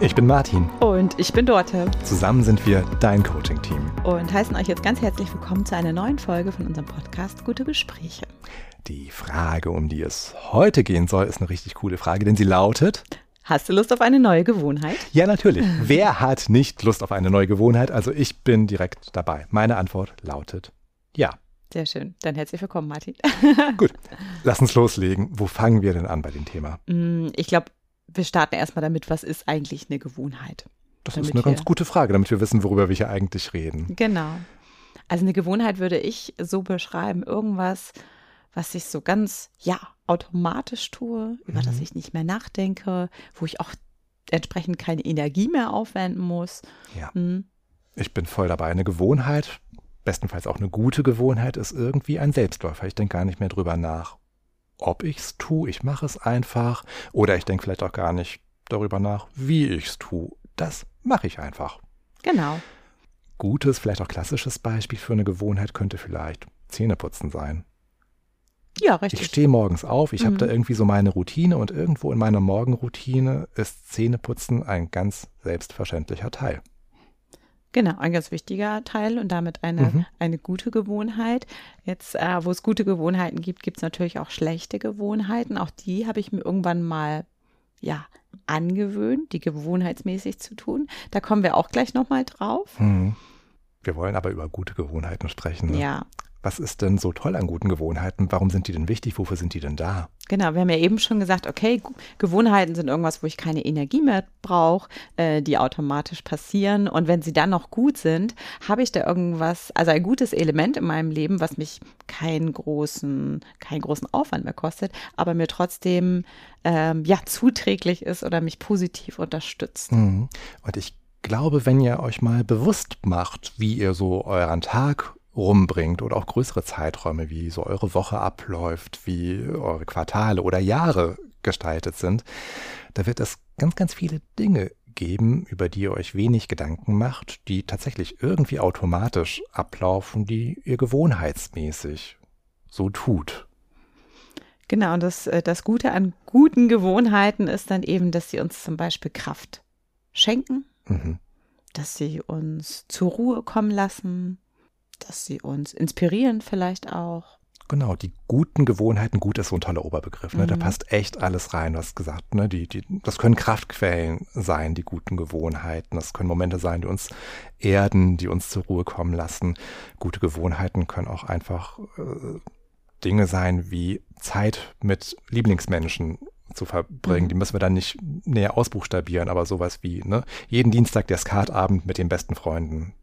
Ich bin Martin. Und ich bin Dorte. Zusammen sind wir dein Coaching-Team. Und heißen euch jetzt ganz herzlich willkommen zu einer neuen Folge von unserem Podcast Gute Gespräche. Die Frage, um die es heute gehen soll, ist eine richtig coole Frage, denn sie lautet: Hast du Lust auf eine neue Gewohnheit? Ja, natürlich. Wer hat nicht Lust auf eine neue Gewohnheit? Also ich bin direkt dabei. Meine Antwort lautet ja. Sehr schön. Dann herzlich willkommen, Martin. Gut, lass uns loslegen. Wo fangen wir denn an bei dem Thema? Mm, ich glaube, wir starten erstmal damit, was ist eigentlich eine Gewohnheit? Das damit ist eine ganz gute Frage, damit wir wissen, worüber wir hier eigentlich reden. Genau. Also eine Gewohnheit würde ich so beschreiben, irgendwas, was ich so ganz, ja, automatisch tue, über mhm. das ich nicht mehr nachdenke, wo ich auch entsprechend keine Energie mehr aufwenden muss. Ja. Mhm. Ich bin voll dabei. Eine Gewohnheit, bestenfalls auch eine gute Gewohnheit, ist irgendwie ein Selbstläufer. Ich denke gar nicht mehr drüber nach, ob ich es tue. Ich mache es einfach. Oder ich denke vielleicht auch gar nicht darüber nach, wie ich es tue. Das mache ich einfach. Genau. Gutes, vielleicht auch klassisches Beispiel für eine Gewohnheit könnte vielleicht Zähneputzen sein. Ja, richtig. Ich stehe morgens auf, ich mhm. habe da irgendwie so meine Routine und irgendwo in meiner Morgenroutine ist Zähneputzen ein ganz selbstverständlicher Teil. Genau, ein ganz wichtiger Teil und damit eine, mhm. eine gute Gewohnheit. Jetzt, äh, wo es gute Gewohnheiten gibt, gibt es natürlich auch schlechte Gewohnheiten. Auch die habe ich mir irgendwann mal ja, angewöhnt, die gewohnheitsmäßig zu tun. Da kommen wir auch gleich nochmal drauf. Mhm. Wir wollen aber über gute Gewohnheiten sprechen. Ne? Ja, was ist denn so toll an guten Gewohnheiten? Warum sind die denn wichtig? Wofür sind die denn da? Genau, wir haben ja eben schon gesagt, okay, Gewohnheiten sind irgendwas, wo ich keine Energie mehr brauche, äh, die automatisch passieren. Und wenn sie dann noch gut sind, habe ich da irgendwas, also ein gutes Element in meinem Leben, was mich keinen großen, keinen großen Aufwand mehr kostet, aber mir trotzdem ähm, ja zuträglich ist oder mich positiv unterstützt. Mhm. Und ich glaube, wenn ihr euch mal bewusst macht, wie ihr so euren Tag rumbringt oder auch größere Zeiträume, wie so eure Woche abläuft, wie eure Quartale oder Jahre gestaltet sind, da wird es ganz, ganz viele Dinge geben, über die ihr euch wenig Gedanken macht, die tatsächlich irgendwie automatisch ablaufen, die ihr gewohnheitsmäßig so tut. Genau, und das, äh, das Gute an guten Gewohnheiten ist dann eben, dass sie uns zum Beispiel Kraft schenken, mhm. dass sie uns zur Ruhe kommen lassen, dass sie uns inspirieren vielleicht auch. Genau, die guten Gewohnheiten, gut ist so ein toller Oberbegriff, ne? Mhm. Da passt echt alles rein. Hast gesagt, ne? Die, die, das können Kraftquellen sein, die guten Gewohnheiten. Das können Momente sein, die uns erden, die uns zur Ruhe kommen lassen. Gute Gewohnheiten können auch einfach äh, Dinge sein wie Zeit mit Lieblingsmenschen zu verbringen. Mhm. Die müssen wir dann nicht näher ausbuchstabieren, aber sowas wie, ne? Jeden Dienstag der Skatabend mit den besten Freunden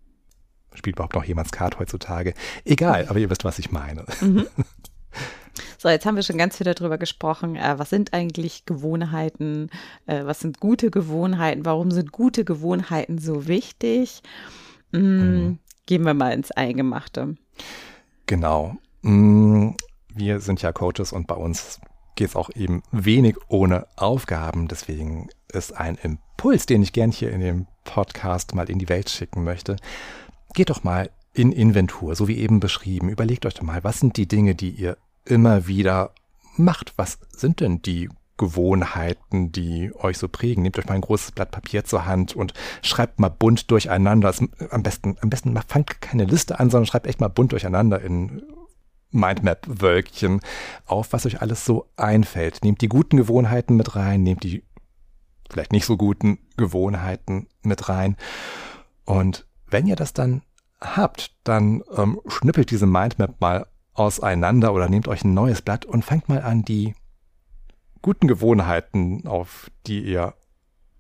Spielt überhaupt noch jemand Skat heutzutage? Egal, aber ihr wisst, was ich meine. Mhm. So, jetzt haben wir schon ganz viel darüber gesprochen. Äh, was sind eigentlich Gewohnheiten? Äh, was sind gute Gewohnheiten? Warum sind gute Gewohnheiten so wichtig? Mm, mhm. Gehen wir mal ins Eingemachte. Genau. Mm, wir sind ja Coaches und bei uns geht es auch eben wenig ohne Aufgaben. Deswegen ist ein Impuls, den ich gern hier in dem Podcast mal in die Welt schicken möchte, geht doch mal in Inventur, so wie eben beschrieben. Überlegt euch doch mal, was sind die Dinge, die ihr immer wieder macht? Was sind denn die Gewohnheiten, die euch so prägen? Nehmt euch mal ein großes Blatt Papier zur Hand und schreibt mal bunt durcheinander. am besten, am besten fangt keine Liste an, sondern schreibt echt mal bunt durcheinander in Mindmap-Wölkchen auf, was euch alles so einfällt. Nehmt die guten Gewohnheiten mit rein, nehmt die vielleicht nicht so guten Gewohnheiten mit rein und wenn ihr das dann habt, dann ähm, schnippelt diese Mindmap mal auseinander oder nehmt euch ein neues Blatt und fangt mal an, die guten Gewohnheiten, auf die ihr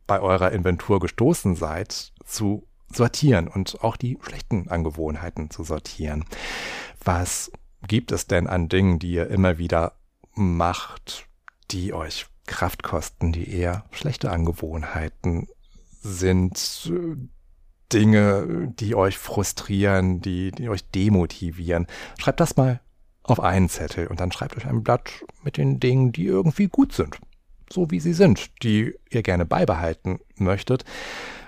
bei eurer Inventur gestoßen seid, zu sortieren und auch die schlechten Angewohnheiten zu sortieren. Was gibt es denn an Dingen, die ihr immer wieder macht, die euch Kraft kosten, die eher schlechte Angewohnheiten sind, Dinge, die euch frustrieren, die, die euch demotivieren. Schreibt das mal auf einen Zettel und dann schreibt euch ein Blatt mit den Dingen, die irgendwie gut sind. So wie sie sind, die ihr gerne beibehalten möchtet.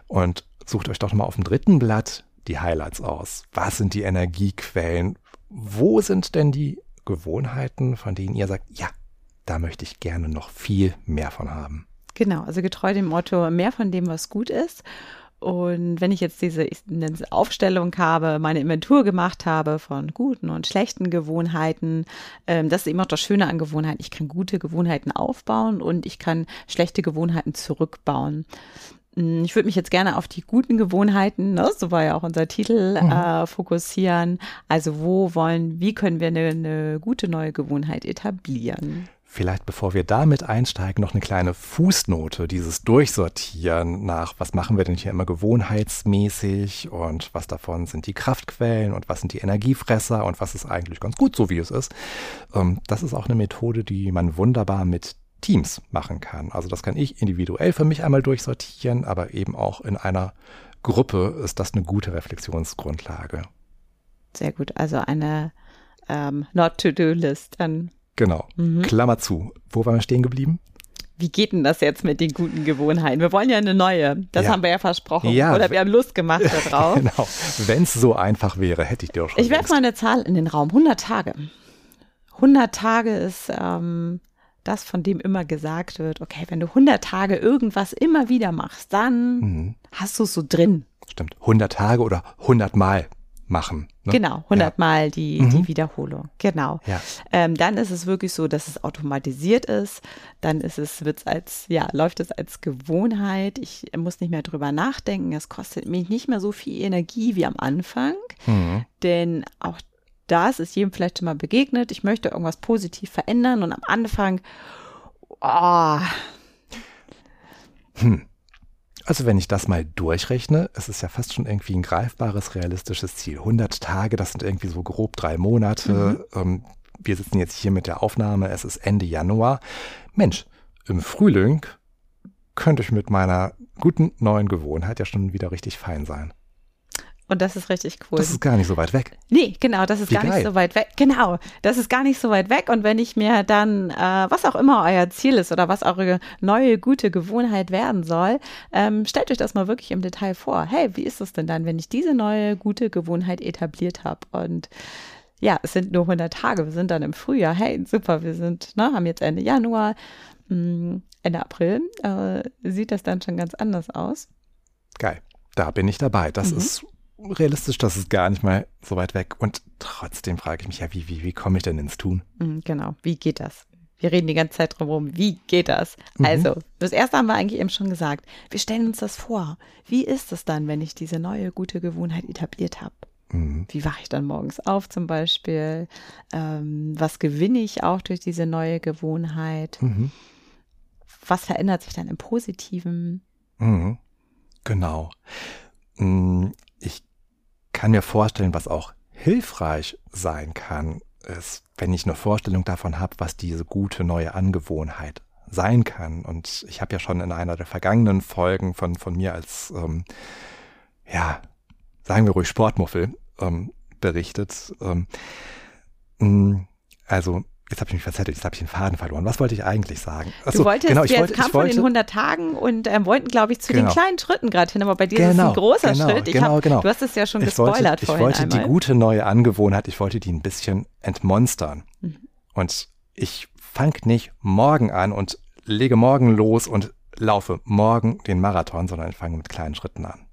Und sucht euch doch mal auf dem dritten Blatt die Highlights aus. Was sind die Energiequellen? Wo sind denn die Gewohnheiten, von denen ihr sagt, ja, da möchte ich gerne noch viel mehr von haben? Genau, also getreu dem Motto, mehr von dem, was gut ist. Und wenn ich jetzt diese Aufstellung habe, meine Inventur gemacht habe von guten und schlechten Gewohnheiten, ähm, das ist eben auch das Schöne an Gewohnheiten. Ich kann gute Gewohnheiten aufbauen und ich kann schlechte Gewohnheiten zurückbauen. Hm, ich würde mich jetzt gerne auf die guten Gewohnheiten, ne, so war ja auch unser Titel, mhm. äh, fokussieren. Also wo wollen, wie können wir eine, eine gute neue Gewohnheit etablieren? Vielleicht bevor wir damit einsteigen, noch eine kleine Fußnote, dieses Durchsortieren nach, was machen wir denn hier immer gewohnheitsmäßig und was davon sind die Kraftquellen und was sind die Energiefresser und was ist eigentlich ganz gut so, wie es ist. Ähm, das ist auch eine Methode, die man wunderbar mit Teams machen kann. Also das kann ich individuell für mich einmal durchsortieren, aber eben auch in einer Gruppe ist das eine gute Reflexionsgrundlage. Sehr gut. Also eine ähm, Not-to-Do-List dann Genau. Mhm. Klammer zu. Wo waren wir stehen geblieben? Wie geht denn das jetzt mit den guten Gewohnheiten? Wir wollen ja eine neue. Das ja. haben wir ja versprochen. Ja. Oder wir haben Lust gemacht darauf. genau. Wenn es so einfach wäre, hätte ich dir auch schon. Ich werfe mal eine Zahl in den Raum. 100 Tage. 100 Tage ist ähm, das, von dem immer gesagt wird, okay, wenn du 100 Tage irgendwas immer wieder machst, dann mhm. hast du es so drin. Stimmt. 100 Tage oder 100 Mal machen. Ne? Genau, 100 ja. Mal die, mhm. die Wiederholung. Genau. Ja. Ähm, dann ist es wirklich so, dass es automatisiert ist. Dann ist es, wird's als, ja, läuft es als Gewohnheit. Ich muss nicht mehr drüber nachdenken. Es kostet mich nicht mehr so viel Energie wie am Anfang. Mhm. Denn auch das ist jedem vielleicht schon mal begegnet. Ich möchte irgendwas positiv verändern und am Anfang, oh. Hm. Also wenn ich das mal durchrechne, es ist ja fast schon irgendwie ein greifbares, realistisches Ziel. 100 Tage, das sind irgendwie so grob drei Monate. Mhm. Ähm, wir sitzen jetzt hier mit der Aufnahme, es ist Ende Januar. Mensch, im Frühling könnte ich mit meiner guten neuen Gewohnheit ja schon wieder richtig fein sein. Und das ist richtig cool. Das ist gar nicht so weit weg. Nee, genau, das ist Wie gar geil. nicht so weit weg. Genau, das ist gar nicht so weit weg. Und wenn ich mir dann, äh, was auch immer euer Ziel ist oder was eure neue gute Gewohnheit werden soll, ähm, stellt euch das mal wirklich im Detail vor. Hey, wie ist es denn dann, wenn ich diese neue gute Gewohnheit etabliert habe? Und ja, es sind nur 100 Tage, wir sind dann im Frühjahr. Hey, super, wir sind, ne, haben jetzt Ende Januar, mh, mm, Ende April, äh, sieht das dann schon ganz anders aus. Geil, da bin ich dabei. Das mhm. ist realistisch, das ist gar nicht mal so weit weg. Und trotzdem frage ich mich ja, wie, wie, wie komme ich denn ins Tun? Mhm, genau, wie geht das? Wir reden die ganze Zeit drum herum, wie geht das? Mhm. Also, das erste haben wir eigentlich eben schon gesagt. Wir stellen uns das vor. Wie ist es dann, wenn ich diese neue gute Gewohnheit etabliert habe? Mhm. Wie wache ich dann morgens auf zum Beispiel? Ähm, was gewinne ich auch durch diese neue Gewohnheit? Mhm. Was verändert sich dann im Positiven? Mhm. Genau. Mm, ich kann mir vorstellen, was auch hilfreich sein kann, ist, wenn ich eine Vorstellung davon habe, was diese gute neue Angewohnheit sein kann. Und ich habe ja schon in einer der vergangenen Folgen von, von mir als, ähm, ja, sagen wir ruhig Sportmuffel ähm, berichtet. Ähm, also Jetzt habe ich mich verzettelt, jetzt habe ich den Faden verloren. Was wollte ich eigentlich sagen? Achso, du wolltest, genau, ich wir wollte, kamen von den 100 Tagen und ähm, wollten, glaube ich, zu genau. den kleinen Schritten gerade hin, aber bei dir genau, ist es ein genau, großer genau, Schritt. Ich genau, hab, genau. Du hast es ja schon ich gespoilert wollte, Ich wollte einmal. die gute neue Angewohnheit, ich wollte die ein bisschen entmonstern. Mhm. Und ich fange nicht morgen an und lege morgen los und laufe morgen den Marathon, sondern ich fange mit kleinen Schritten an.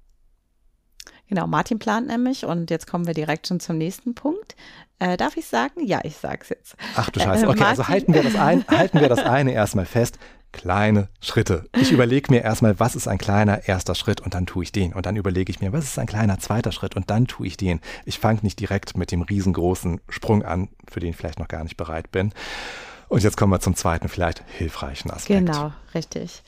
Genau, Martin plant nämlich und jetzt kommen wir direkt schon zum nächsten Punkt. Äh, darf ich sagen? Ja, ich sag's jetzt. Ach du Scheiße. Äh, okay, äh, also halten wir das ein, halten wir das eine erstmal fest. Kleine Schritte. Ich überlege mir erstmal, was ist ein kleiner erster Schritt und dann tue ich den. Und dann überlege ich mir, was ist ein kleiner zweiter Schritt und dann tue ich den. Ich fange nicht direkt mit dem riesengroßen Sprung an, für den ich vielleicht noch gar nicht bereit bin. Und jetzt kommen wir zum zweiten, vielleicht hilfreichen Aspekt. Genau, richtig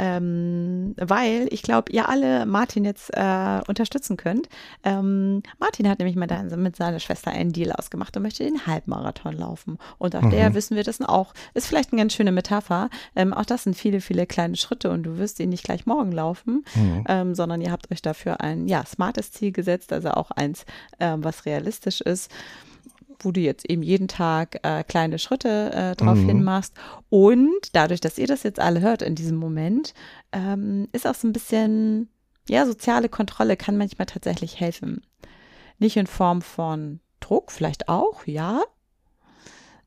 ähm, weil ich glaube, ihr alle Martin jetzt äh, unterstützen könnt. Ähm, Martin hat nämlich mit, mit seiner Schwester einen Deal ausgemacht und möchte den Halbmarathon laufen. Und auch mhm. der wissen wir das auch. Ist vielleicht eine ganz schöne Metapher. Ähm, auch das sind viele, viele kleine Schritte und du wirst ihn nicht gleich morgen laufen, mhm. ähm, sondern ihr habt euch dafür ein ja, smartes Ziel gesetzt, also auch eins, ähm, was realistisch ist wo du jetzt eben jeden Tag äh, kleine Schritte äh, drauf mhm. hin machst. Und dadurch, dass ihr das jetzt alle hört in diesem Moment, ähm, ist auch so ein bisschen, ja, soziale Kontrolle kann manchmal tatsächlich helfen. Nicht in Form von Druck, vielleicht auch, ja.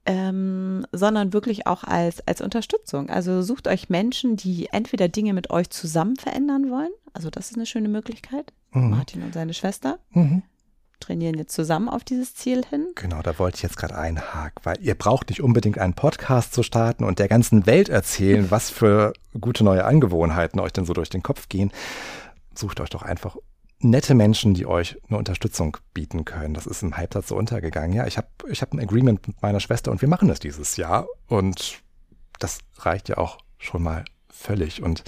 ähm, sondern wirklich auch als, als Unterstützung. Also sucht euch Menschen, die entweder Dinge mit euch zusammen verändern wollen. Also das ist eine schöne Möglichkeit. Mhm. Martin und seine Schwester. Mhm trainieren jetzt zusammen auf dieses Ziel hin. Genau, da wollte ich jetzt gerade einhaken, weil ihr braucht nicht unbedingt einen Podcast zu starten und der ganzen Welt erzählen, was für gute neue Angewohnheiten euch denn so durch den Kopf gehen. Sucht euch doch einfach nette Menschen, die euch eine Unterstützung bieten können. Das ist im Halbsatz so untergegangen. Ja, ich habe ich hab ein Agreement mit meiner Schwester und wir machen das dieses Jahr. Und das reicht ja auch schon mal völlig. Und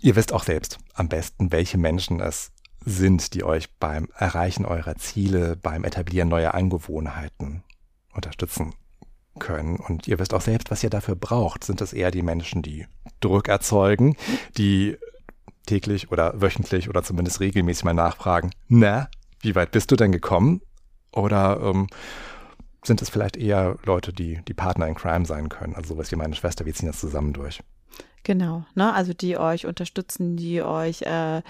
ihr wisst auch selbst am besten, welche Menschen es sind, die euch beim Erreichen eurer Ziele, beim Etablieren neuer Angewohnheiten unterstützen können. Und ihr wisst auch selbst, was ihr dafür braucht. Sind es eher die Menschen, die Druck erzeugen, die täglich oder wöchentlich oder zumindest regelmäßig mal nachfragen, na, wie weit bist du denn gekommen? Oder ähm, sind es vielleicht eher Leute, die die Partner in Crime sein können? Also sowas wie meine Schwester, wir ziehen das zusammen durch. Genau, ne? also die euch unterstützen, die euch äh,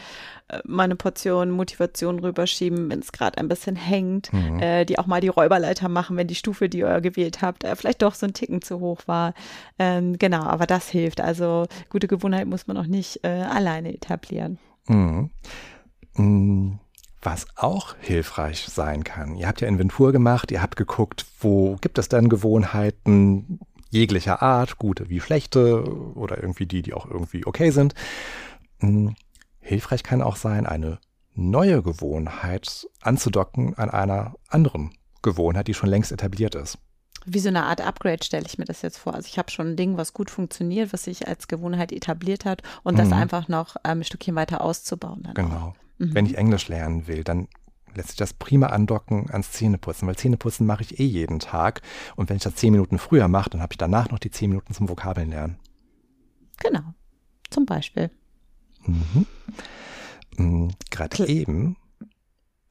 meine Portion Motivation rüberschieben, wenn es gerade ein bisschen hängt, mhm. äh, die auch mal die Räuberleiter machen, wenn die Stufe, die ihr gewählt habt, äh, vielleicht doch so ein Ticken zu hoch war. Ähm, genau, aber das hilft. Also gute Gewohnheit muss man auch nicht äh, alleine etablieren. Mhm. Mhm was auch hilfreich sein kann. Ihr habt ja Inventur gemacht, ihr habt geguckt, wo gibt es denn Gewohnheiten, jeglicher Art, gute wie schlechte oder irgendwie die, die auch irgendwie okay sind. Hm, hilfreich kann auch sein, eine neue Gewohnheit anzudocken an einer anderen Gewohnheit, die schon längst etabliert ist. Wie so eine Art Upgrade stelle ich mir das jetzt vor. Also ich habe schon ein Ding, was gut funktioniert, was sich als Gewohnheit etabliert hat und mhm. das einfach noch ähm, ein Stückchen weiter auszubauen. genau. Mhm. Wenn ich Englisch lernen will, dann lässt sich das prima andocken ans Zähneputzen, weil Zähneputzen mache ich eh jeden Tag. Und wenn ich das zehn Minuten früher mache, dann habe ich danach noch die zehn Minuten zum Vokabeln lernen. Genau, zum Beispiel. Mhm. Mhm. Gerade eben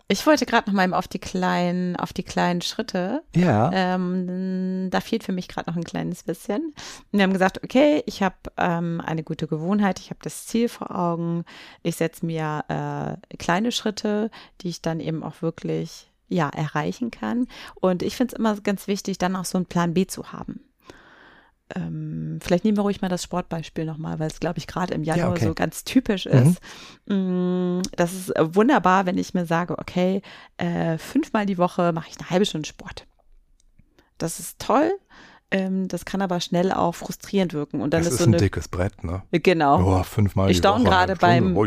ich wollte gerade noch mal auf die kleinen, auf die kleinen Schritte. Ja. Ähm, da fehlt für mich gerade noch ein kleines bisschen. wir haben gesagt, okay, ich habe ähm, eine gute Gewohnheit, ich habe das Ziel vor Augen, ich setze mir äh, kleine Schritte, die ich dann eben auch wirklich ja erreichen kann. Und ich finde es immer ganz wichtig, dann auch so einen Plan B zu haben ähm, vielleicht nehmen wir ruhig mal das Sportbeispiel nochmal, weil es, glaube ich, gerade im Januar ja, okay. so ganz typisch ist. Mhm. Das ist wunderbar, wenn ich mir sage, okay, äh, fünfmal die Woche mache ich eine halbe Stunde Sport. Das ist toll. Ähm, das kann aber schnell auch frustrierend wirken. Und dann das ist, ist so ein dickes Brett, ne? Genau. Oh, fünfmal ich staune gerade beim,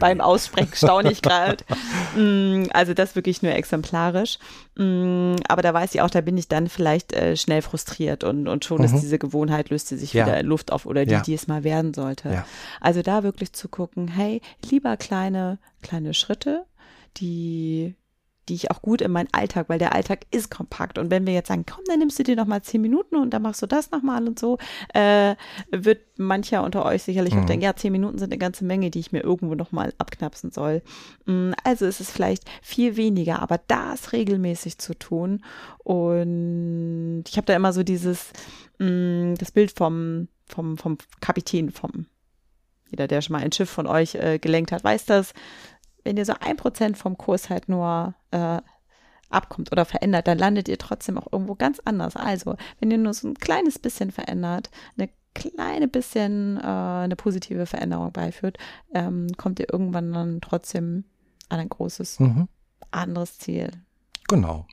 beim Aussprechen, staune ich gerade. mm, also das wirklich nur exemplarisch. Mm, aber da weiß ich auch, da bin ich dann vielleicht äh, schnell frustriert und, und schon mhm. ist diese Gewohnheit, löst sie sich ja. wieder in Luft auf oder die, ja. die es mal werden sollte. Ja. Also da wirklich zu gucken, hey, lieber kleine, kleine Schritte, die die ich auch gut in meinen Alltag, weil der Alltag ist kompakt. Und wenn wir jetzt sagen, komm, dann nimmst du dir noch mal zehn Minuten und dann machst du das nochmal und so, äh, wird mancher unter euch sicherlich mhm. auch denken, ja, zehn Minuten sind eine ganze Menge, die ich mir irgendwo noch mal abknapsen soll. Mm, also ist es vielleicht viel weniger, aber das regelmäßig zu tun. Und ich habe da immer so dieses, mh, mm, das Bild vom, vom, vom Kapitän, vom jeder, der schon mal ein Schiff von euch äh, gelenkt hat, weiß das wenn ihr so ein Prozent vom Kurs halt nur äh, abkommt oder verändert, dann landet ihr trotzdem auch irgendwo ganz anders. Also, wenn ihr nur so ein kleines bisschen verändert, eine kleine bisschen äh, eine positive Veränderung beiführt, ähm, kommt ihr irgendwann dann trotzdem an ein großes mhm. anderes Ziel. Genau.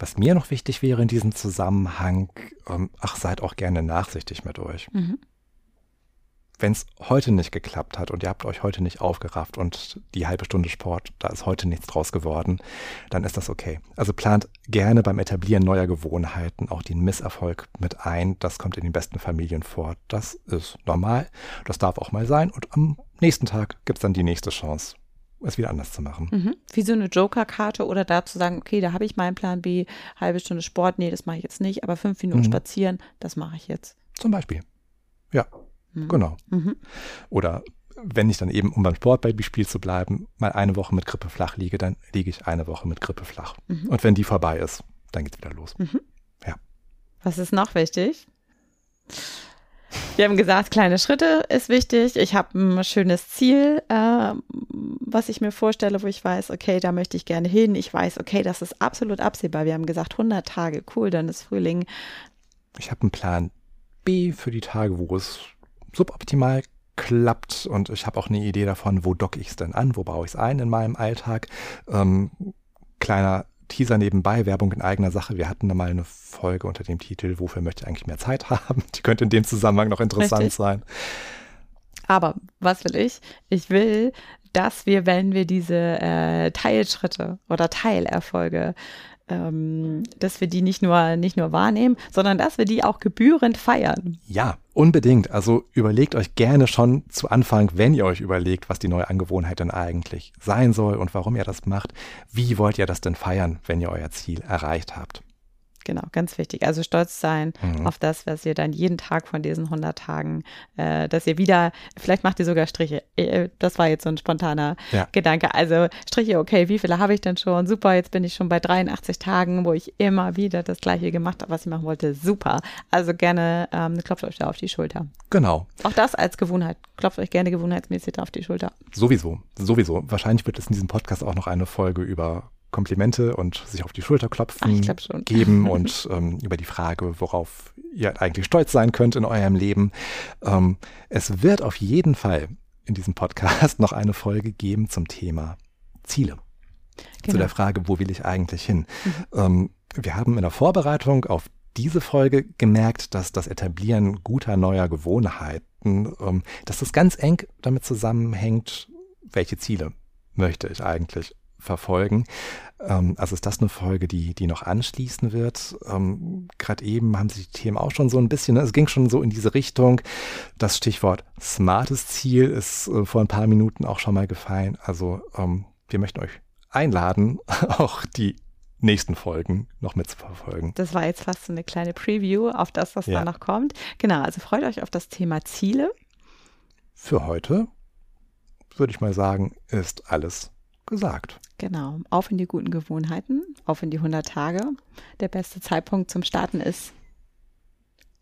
Was mir noch wichtig wäre in diesem Zusammenhang, ähm, ach, seid auch gerne nachsichtig mit euch. Mhm wenn es heute nicht geklappt hat und ihr habt euch heute nicht aufgerafft und die halbe Stunde Sport, da ist heute nichts draus geworden, dann ist das okay. Also plant gerne beim Etablieren neuer Gewohnheiten auch den Misserfolg mit ein. Das kommt in den besten Familien vor. Das ist normal. Das darf auch mal sein. Und am nächsten Tag gibt es dann die nächste Chance, es wieder anders zu machen. Mhm. Wie so eine Joker-Karte oder da zu sagen, okay, da habe ich meinen Plan B, halbe Stunde Sport, nee, das mache ich jetzt nicht, aber fünf Minuten mhm. spazieren, das mache ich jetzt. Zum Beispiel. Ja. Mhm. Genau. Mhm. Oder wenn ich dann eben, um beim Sportbaby-Spiel zu bleiben, mal eine Woche mit Grippe flach liege, dann liege ich eine Woche mit Grippe flach. Mhm. Und wenn die vorbei ist, dann geht's wieder los. Mhm. Ja. Was ist noch wichtig? Wir haben gesagt, kleine Schritte ist wichtig. Ich habe ein schönes Ziel, äh, was ich mir vorstelle, wo ich weiß, okay, da möchte ich gerne hin. Ich weiß, okay, das ist absolut absehbar. Wir haben gesagt, 100 Tage, cool, dann ist Frühling. Ich habe einen Plan B für die Tage, wo es suboptimal klappt und ich habe auch eine Idee davon, wo docke ich es denn an, wo baue ich es ein in meinem Alltag. Ähm, kleiner Teaser nebenbei, Werbung in eigener Sache. Wir hatten da mal eine Folge unter dem Titel, wofür möchte ich eigentlich mehr Zeit haben? Die könnte in dem Zusammenhang noch interessant Richtig. sein. Aber was will ich? Ich will, dass wir, wenn wir diese äh, Teilschritte oder Teilerfolge ähm, dass wir die nicht nur, nicht nur wahrnehmen, sondern dass wir die auch gebührend feiern. Ja, unbedingt. Also überlegt euch gerne schon zu Anfang, wenn ihr euch überlegt, was die neue Angewohnheit denn eigentlich sein soll und warum ihr das macht, wie wollt ihr das denn feiern, wenn ihr euer Ziel erreicht habt genau, ganz wichtig. Also stolz sein mhm. auf das, was ihr dann jeden Tag von diesen 100 Tagen, äh, dass ihr wieder, vielleicht macht ihr sogar Striche. Äh, das war jetzt so ein spontaner ja. Gedanke. Also Striche, okay, wie viele habe ich denn schon? Super, jetzt bin ich schon bei 83 Tagen, wo ich immer wieder das Gleiche gemacht habe, was ich machen wollte. Super. Also gerne ähm, klopft euch da auf die Schulter. Genau. Auch das als Gewohnheit. Klopft euch gerne gewohnheitsmäßig da auf die Schulter. Sowieso, sowieso. Wahrscheinlich wird es in diesem Podcast auch noch eine Folge über Komplimente und sich auf die Schulter klopfen Ach, geben und ähm, über die Frage, worauf ihr eigentlich stolz sein könnt in eurem Leben. Ähm, es wird auf jeden Fall in diesem Podcast noch eine Folge geben zum Thema Ziele. Genau. Zu der Frage, wo will ich eigentlich hin? Mhm. Ähm, wir haben in der Vorbereitung auf diese Folge gemerkt, dass das Etablieren guter neuer Gewohnheiten, ähm, dass das ganz eng damit zusammenhängt, welche Ziele möchte ich eigentlich verfolgen. Ähm, also ist das eine Folge, die, die noch anschließen wird. Ähm, Gerade eben haben sich die Themen auch schon so ein bisschen, ne, es ging schon so in diese Richtung. Das Stichwort smartes Ziel ist äh, vor ein paar Minuten auch schon mal gefallen. Also ähm, wir möchten euch einladen, auch die nächsten Folgen noch mitzuverfolgen. Das war jetzt fast so eine kleine Preview auf das, was ja. da noch kommt. Genau, also freut euch auf das Thema Ziele. Für heute würde ich mal sagen, ist alles gesagt. Genau, auf in die guten Gewohnheiten, auf in die 100 Tage. Der beste Zeitpunkt zum Starten ist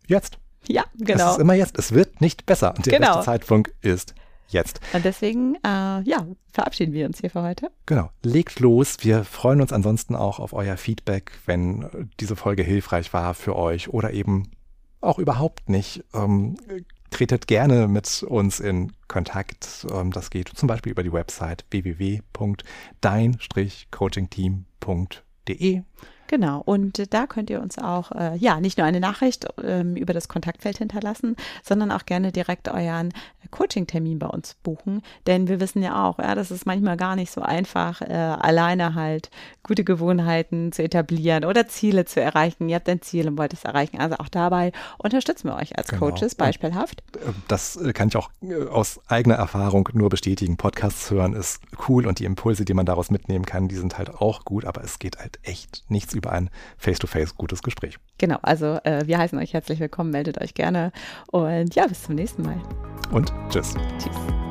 jetzt. Ja, genau. Es ist immer jetzt. Es wird nicht besser. Der genau. beste Zeitpunkt ist jetzt. Und deswegen, äh, ja, verabschieden wir uns hier für heute. Genau. Legt los. Wir freuen uns ansonsten auch auf euer Feedback, wenn diese Folge hilfreich war für euch oder eben auch überhaupt nicht. Ähm, tretet gerne mit uns in Kontakt. Ähm, das geht zum Beispiel über die Website www.dein-coachingteam.de. Genau, und da könnt ihr uns auch, äh, ja, nicht nur eine Nachricht ähm, über das Kontaktfeld hinterlassen, sondern auch gerne direkt euren Coaching-Termin bei uns buchen. Denn wir wissen ja auch, ja, das ist manchmal gar nicht so einfach, äh, alleine halt gute Gewohnheiten zu etablieren oder Ziele zu erreichen. Ihr habt ein Ziel und wollt es erreichen. Also auch dabei unterstützen wir euch als genau. Coaches beispielhaft. Äh, das äh, kann ich auch äh, aus eigener Erfahrung nur bestätigen. Podcasts hören ist cool und die Impulse, die man daraus mitnehmen kann, die sind halt auch gut, aber es geht halt echt nichts über ein face-to-face -face gutes Gespräch. Genau, also äh, wir heißen euch herzlich willkommen, meldet euch gerne und ja, bis zum nächsten Mal. Und tschüss. Tschüss.